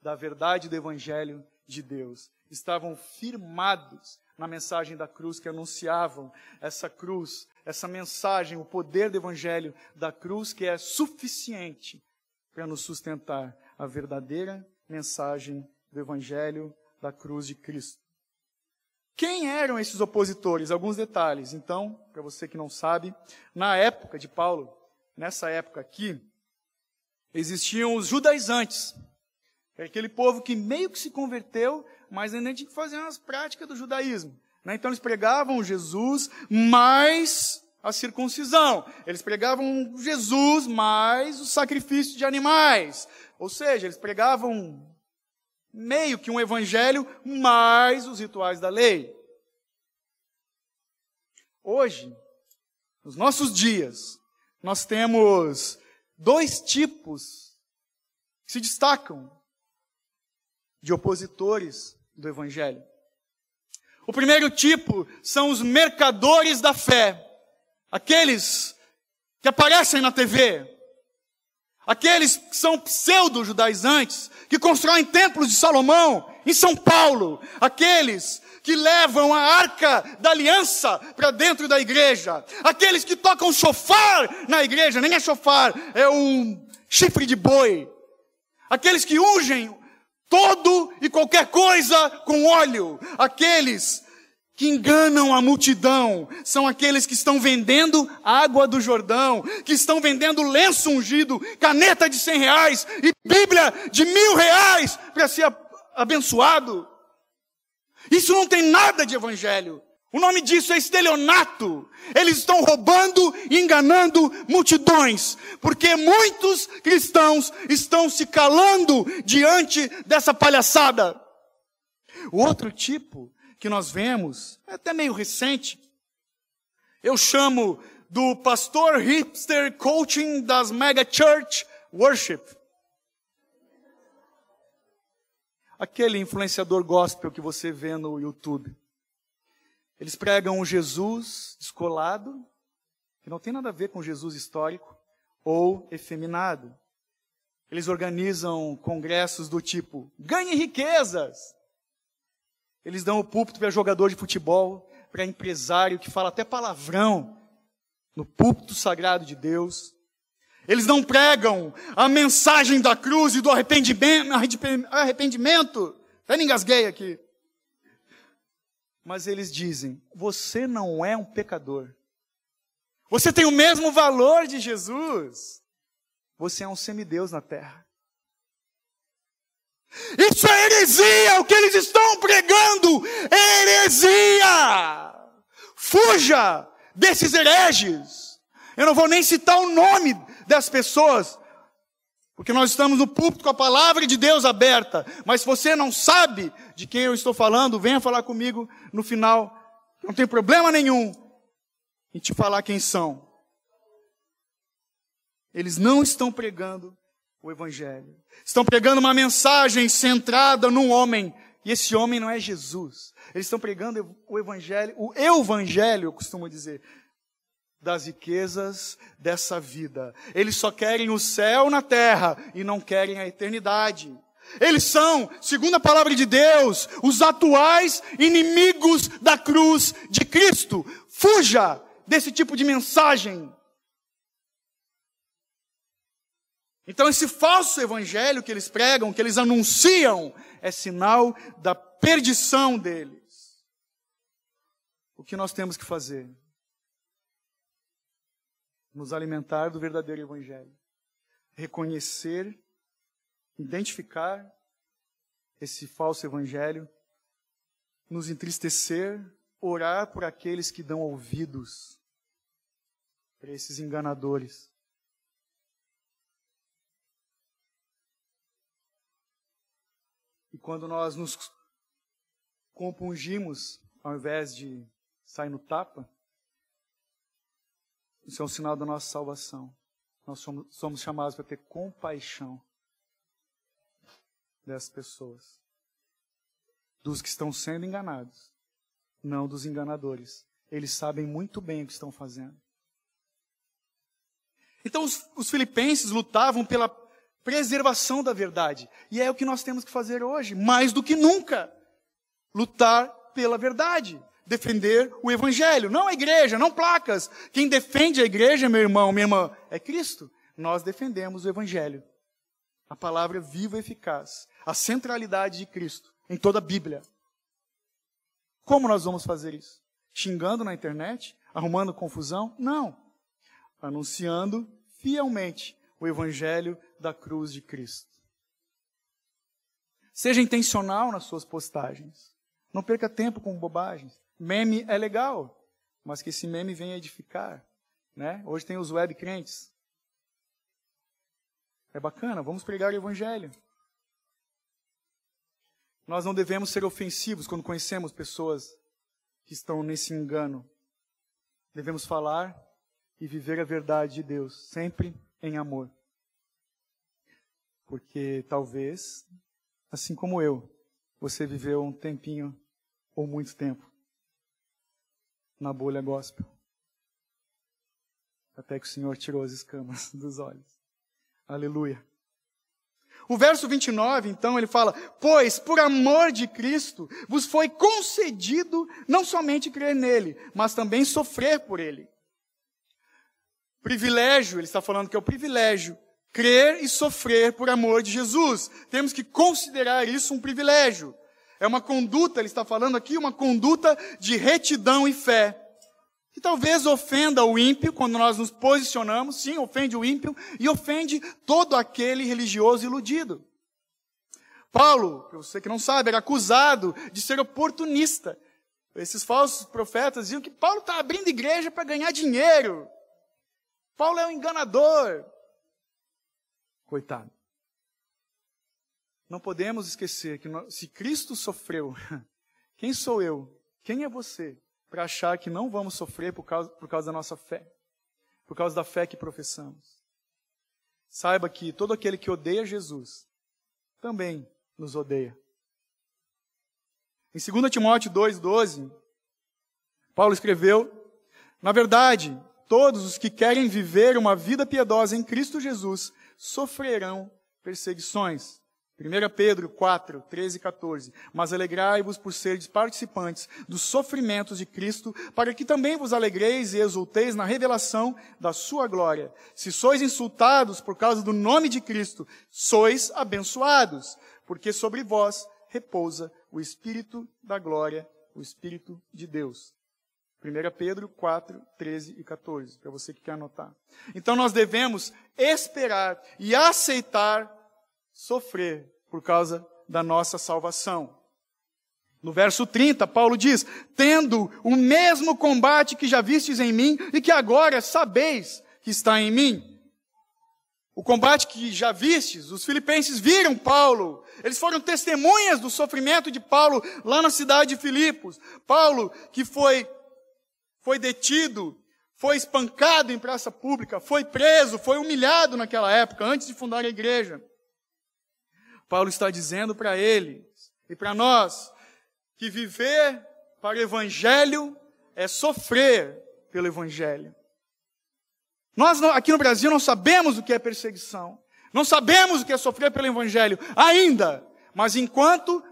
da verdade do evangelho de Deus estavam firmados na mensagem da cruz que anunciavam essa cruz, essa mensagem, o poder do evangelho da cruz que é suficiente para nos sustentar a verdadeira mensagem do evangelho da cruz de Cristo. Quem eram esses opositores? Alguns detalhes. Então, para você que não sabe, na época de Paulo, nessa época aqui, existiam os judaizantes. Aquele povo que meio que se converteu, mas ainda tinha que fazer umas práticas do judaísmo. Né? Então eles pregavam Jesus mais a circuncisão. Eles pregavam Jesus mais o sacrifício de animais. Ou seja, eles pregavam meio que um evangelho mais os rituais da lei. Hoje, nos nossos dias, nós temos dois tipos que se destacam de opositores do Evangelho. O primeiro tipo são os mercadores da fé, aqueles que aparecem na TV, aqueles que são pseudo-judaizantes, que constroem templos de Salomão em São Paulo, aqueles que levam a arca da aliança para dentro da igreja, aqueles que tocam chofar na igreja, nem é chofar, é um chifre de boi, aqueles que ungem todo e qualquer coisa com óleo, aqueles que enganam a multidão, são aqueles que estão vendendo água do Jordão, que estão vendendo lenço ungido, caneta de cem reais e Bíblia de mil reais para ser abençoado. Isso não tem nada de evangelho. O nome disso é estelionato. Eles estão roubando e enganando multidões, porque muitos cristãos estão se calando diante dessa palhaçada. O outro tipo que nós vemos, é até meio recente, eu chamo do pastor hipster coaching das mega church worship. aquele influenciador gospel que você vê no YouTube. Eles pregam um Jesus descolado, que não tem nada a ver com Jesus histórico, ou efeminado. Eles organizam congressos do tipo: ganhe riquezas. Eles dão o púlpito para jogador de futebol, para empresário que fala até palavrão no púlpito sagrado de Deus. Eles não pregam a mensagem da cruz e do arrependimento. arrependimento. Até me engasguei aqui. Mas eles dizem: você não é um pecador. Você tem o mesmo valor de Jesus. Você é um semideus na terra. Isso é heresia, o que eles estão pregando. É heresia. Fuja desses hereges. Eu não vou nem citar o nome das pessoas, porque nós estamos no púlpito com a palavra de Deus aberta. Mas se você não sabe de quem eu estou falando, venha falar comigo no final. Não tem problema nenhum em te falar quem são. Eles não estão pregando o Evangelho. Estão pregando uma mensagem centrada num homem. E esse homem não é Jesus. Eles estão pregando o Evangelho, o Evangelho, eu costumo dizer das riquezas dessa vida. Eles só querem o céu na terra e não querem a eternidade. Eles são, segundo a palavra de Deus, os atuais inimigos da cruz de Cristo. Fuja desse tipo de mensagem. Então, esse falso evangelho que eles pregam, que eles anunciam, é sinal da perdição deles. O que nós temos que fazer? Nos alimentar do verdadeiro Evangelho. Reconhecer, identificar esse falso Evangelho, nos entristecer, orar por aqueles que dão ouvidos para esses enganadores. E quando nós nos compungimos, ao invés de sair no tapa, isso é um sinal da nossa salvação. Nós somos, somos chamados para ter compaixão dessas pessoas. Dos que estão sendo enganados, não dos enganadores. Eles sabem muito bem o que estão fazendo. Então os, os filipenses lutavam pela preservação da verdade. E é o que nós temos que fazer hoje, mais do que nunca. Lutar pela verdade defender o evangelho, não a igreja, não placas. Quem defende a igreja, meu irmão, minha irmã, é Cristo. Nós defendemos o evangelho. A palavra viva e eficaz, a centralidade de Cristo em toda a Bíblia. Como nós vamos fazer isso? Xingando na internet? Arrumando confusão? Não. Anunciando fielmente o evangelho da cruz de Cristo. Seja intencional nas suas postagens. Não perca tempo com bobagens. Meme é legal, mas que esse meme venha edificar. Né? Hoje tem os web crentes. É bacana, vamos pregar o evangelho. Nós não devemos ser ofensivos quando conhecemos pessoas que estão nesse engano. Devemos falar e viver a verdade de Deus, sempre em amor. Porque talvez, assim como eu, você viveu um tempinho ou muito tempo na bolha gospel. Até que o Senhor tirou as escamas dos olhos. Aleluia. O verso 29, então, ele fala: Pois, por amor de Cristo, vos foi concedido não somente crer nele, mas também sofrer por ele. Privilégio, ele está falando que é o privilégio, crer e sofrer por amor de Jesus. Temos que considerar isso um privilégio. É uma conduta, ele está falando aqui, uma conduta de retidão e fé que talvez ofenda o ímpio quando nós nos posicionamos, sim, ofende o ímpio e ofende todo aquele religioso iludido. Paulo, para você que não sabe, era acusado de ser oportunista. Esses falsos profetas diziam que Paulo está abrindo igreja para ganhar dinheiro. Paulo é um enganador. Coitado. Não podemos esquecer que se Cristo sofreu, quem sou eu? Quem é você para achar que não vamos sofrer por causa, por causa da nossa fé, por causa da fé que professamos. Saiba que todo aquele que odeia Jesus também nos odeia. Em 2 Timóteo 2,12, Paulo escreveu: Na verdade, todos os que querem viver uma vida piedosa em Cristo Jesus sofrerão perseguições. 1 Pedro 4, 13 e 14. Mas alegrai-vos por seres participantes dos sofrimentos de Cristo, para que também vos alegreis e exulteis na revelação da sua glória. Se sois insultados por causa do nome de Cristo, sois abençoados, porque sobre vós repousa o Espírito da glória, o Espírito de Deus. 1 Pedro 4, 13 e 14, para você que quer anotar. Então nós devemos esperar e aceitar sofrer por causa da nossa salvação. No verso 30, Paulo diz: Tendo o mesmo combate que já vistes em mim e que agora sabeis que está em mim. O combate que já vistes, os filipenses viram Paulo, eles foram testemunhas do sofrimento de Paulo lá na cidade de Filipos. Paulo, que foi, foi detido, foi espancado em praça pública, foi preso, foi humilhado naquela época, antes de fundar a igreja. Paulo está dizendo para eles e para nós que viver para o Evangelho é sofrer pelo Evangelho. Nós aqui no Brasil não sabemos o que é perseguição, não sabemos o que é sofrer pelo Evangelho ainda, mas enquanto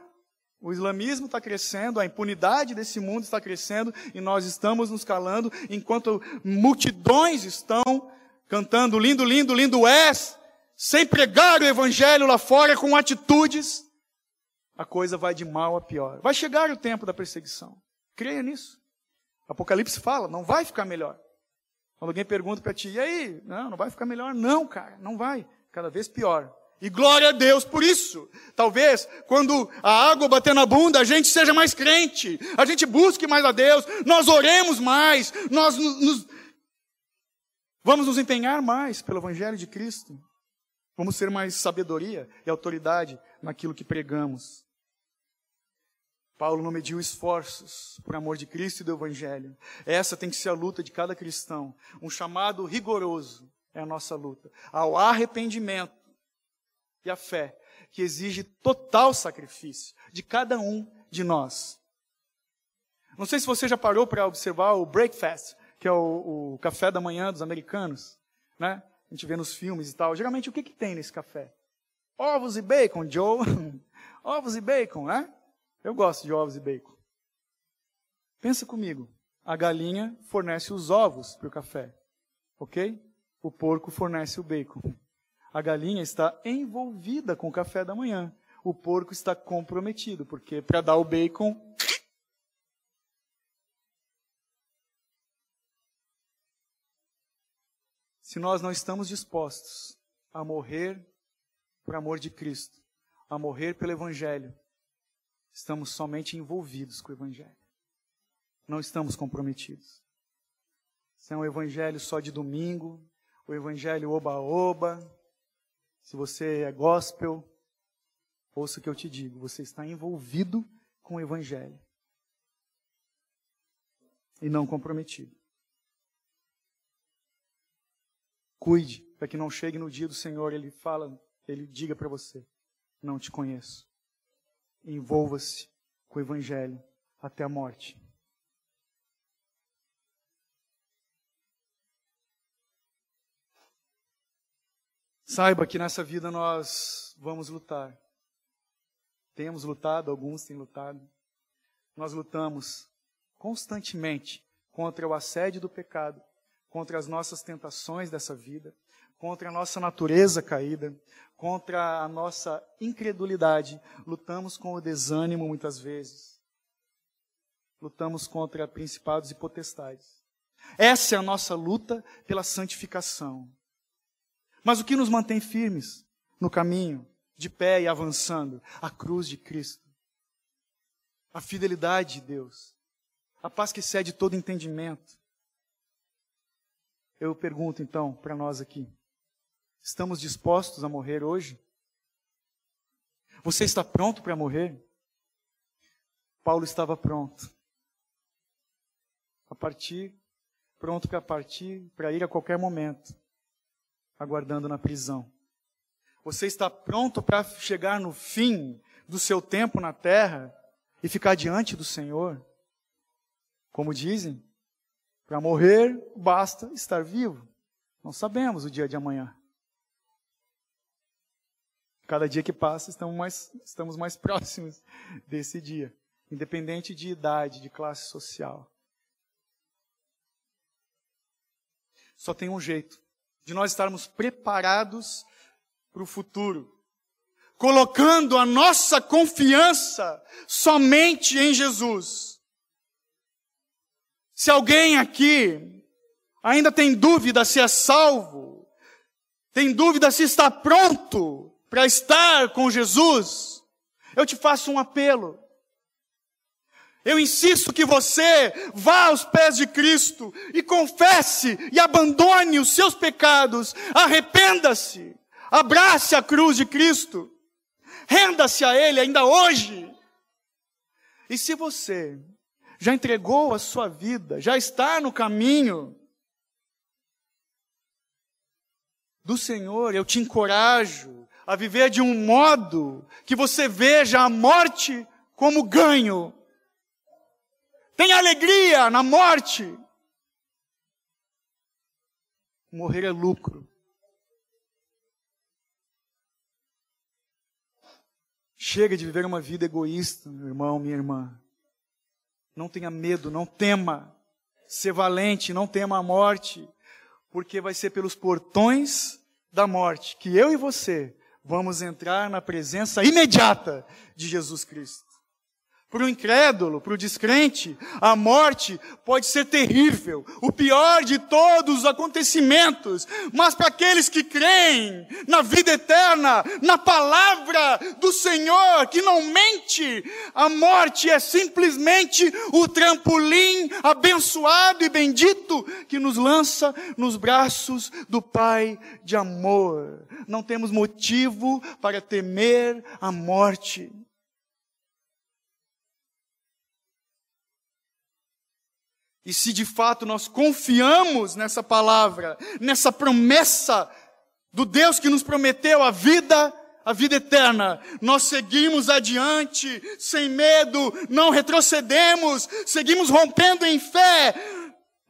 o islamismo está crescendo, a impunidade desse mundo está crescendo e nós estamos nos calando, enquanto multidões estão cantando lindo, lindo, lindo és, sem pregar o evangelho lá fora com atitudes, a coisa vai de mal a pior. Vai chegar o tempo da perseguição. Creia nisso. Apocalipse fala, não vai ficar melhor. Quando alguém pergunta para ti, e aí? Não, não vai ficar melhor. Não, cara, não vai. Cada vez pior. E glória a Deus por isso. Talvez, quando a água bater na bunda, a gente seja mais crente, a gente busque mais a Deus, nós oremos mais, nós nos, vamos nos empenhar mais pelo Evangelho de Cristo. Vamos ter mais sabedoria e autoridade naquilo que pregamos. Paulo não mediu esforços por amor de Cristo e do Evangelho. Essa tem que ser a luta de cada cristão. Um chamado rigoroso é a nossa luta. Ao arrependimento e à fé, que exige total sacrifício de cada um de nós. Não sei se você já parou para observar o breakfast, que é o, o café da manhã dos americanos, né? A gente vê nos filmes e tal. Geralmente, o que, que tem nesse café? Ovos e bacon, Joe. ovos e bacon, né? Eu gosto de ovos e bacon. Pensa comigo. A galinha fornece os ovos para o café, ok? O porco fornece o bacon. A galinha está envolvida com o café da manhã. O porco está comprometido, porque para dar o bacon, se nós não estamos dispostos a morrer por amor de Cristo, a morrer pelo Evangelho, estamos somente envolvidos com o Evangelho. Não estamos comprometidos. Se é um Evangelho só de domingo, o Evangelho oba-oba, se você é gospel, ouça o que eu te digo, você está envolvido com o Evangelho e não comprometido. Cuide, para que não chegue no dia do Senhor, ele fala ele diga para você: Não te conheço. Envolva-se com o Evangelho até a morte. Saiba que nessa vida nós vamos lutar. Temos lutado, alguns têm lutado. Nós lutamos constantemente contra o assédio do pecado, contra as nossas tentações dessa vida, contra a nossa natureza caída, contra a nossa incredulidade. Lutamos com o desânimo muitas vezes. Lutamos contra principados e potestades. Essa é a nossa luta pela santificação. Mas o que nos mantém firmes no caminho, de pé e avançando? A cruz de Cristo. A fidelidade de Deus. A paz que excede todo entendimento. Eu pergunto então para nós aqui: estamos dispostos a morrer hoje? Você está pronto para morrer? Paulo estava pronto. A partir, pronto para partir, para ir a qualquer momento aguardando na prisão. Você está pronto para chegar no fim do seu tempo na terra e ficar diante do Senhor? Como dizem, para morrer basta estar vivo. Não sabemos o dia de amanhã. Cada dia que passa, estamos mais, estamos mais próximos desse dia, independente de idade, de classe social. Só tem um jeito de nós estarmos preparados para o futuro, colocando a nossa confiança somente em Jesus. Se alguém aqui ainda tem dúvida se é salvo, tem dúvida se está pronto para estar com Jesus, eu te faço um apelo. Eu insisto que você vá aos pés de Cristo e confesse e abandone os seus pecados, arrependa-se, abrace a cruz de Cristo, renda-se a Ele ainda hoje. E se você já entregou a sua vida, já está no caminho do Senhor, eu te encorajo a viver de um modo que você veja a morte como ganho tem alegria na morte. Morrer é lucro. Chega de viver uma vida egoísta, meu irmão, minha irmã. Não tenha medo, não tema. Ser valente, não tema a morte, porque vai ser pelos portões da morte que eu e você vamos entrar na presença imediata de Jesus Cristo. Para o incrédulo, para o descrente, a morte pode ser terrível, o pior de todos os acontecimentos, mas para aqueles que creem na vida eterna, na palavra do Senhor, que não mente, a morte é simplesmente o trampolim abençoado e bendito que nos lança nos braços do Pai de amor. Não temos motivo para temer a morte. E se de fato nós confiamos nessa palavra, nessa promessa do Deus que nos prometeu a vida, a vida eterna, nós seguimos adiante, sem medo, não retrocedemos, seguimos rompendo em fé,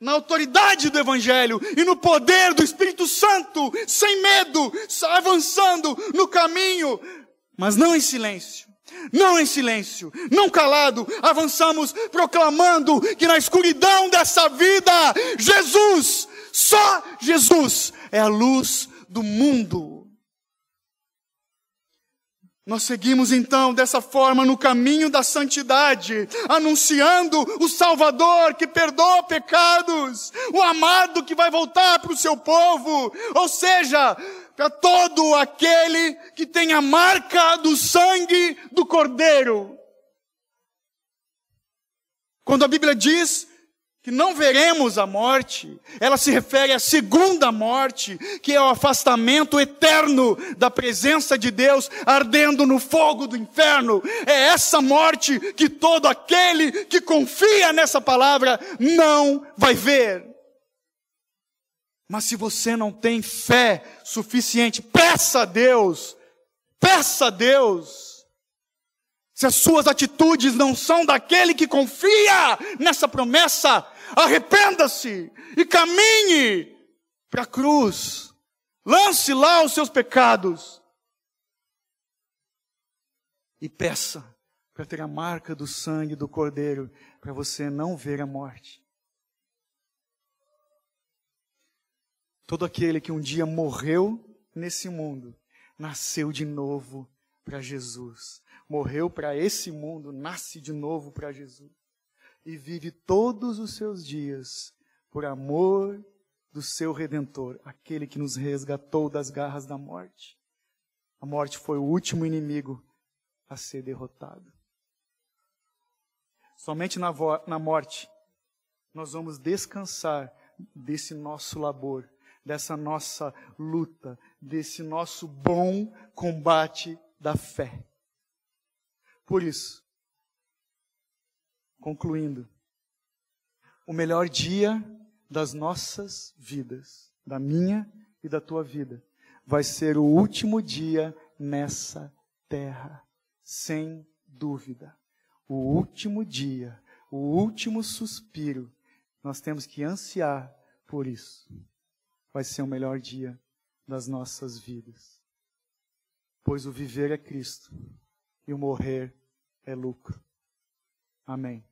na autoridade do Evangelho e no poder do Espírito Santo, sem medo, avançando no caminho, mas não em silêncio, não em silêncio, não calado, avançamos proclamando que na escuridão dessa vida, Jesus, só Jesus é a luz do mundo. Nós seguimos então dessa forma no caminho da santidade, anunciando o Salvador que perdoa pecados, o amado que vai voltar para o seu povo, ou seja, para todo aquele que tem a marca do sangue do Cordeiro. Quando a Bíblia diz que não veremos a morte, ela se refere à segunda morte, que é o afastamento eterno da presença de Deus, ardendo no fogo do inferno. É essa morte que todo aquele que confia nessa palavra não vai ver. Mas se você não tem fé suficiente, peça a Deus Peça a Deus. Se as suas atitudes não são daquele que confia nessa promessa, arrependa-se e caminhe para a cruz. Lance lá os seus pecados. E peça para ter a marca do sangue do Cordeiro, para você não ver a morte. Todo aquele que um dia morreu nesse mundo, nasceu de novo para Jesus. Morreu para esse mundo, nasce de novo para Jesus. E vive todos os seus dias por amor do seu redentor, aquele que nos resgatou das garras da morte. A morte foi o último inimigo a ser derrotado. Somente na, na morte nós vamos descansar desse nosso labor dessa nossa luta, desse nosso bom combate da fé. Por isso, concluindo, o melhor dia das nossas vidas, da minha e da tua vida, vai ser o último dia nessa terra, sem dúvida. O último dia, o último suspiro, nós temos que ansiar por isso vai ser o melhor dia das nossas vidas. Pois o viver é Cristo e o morrer é lucro. Amém.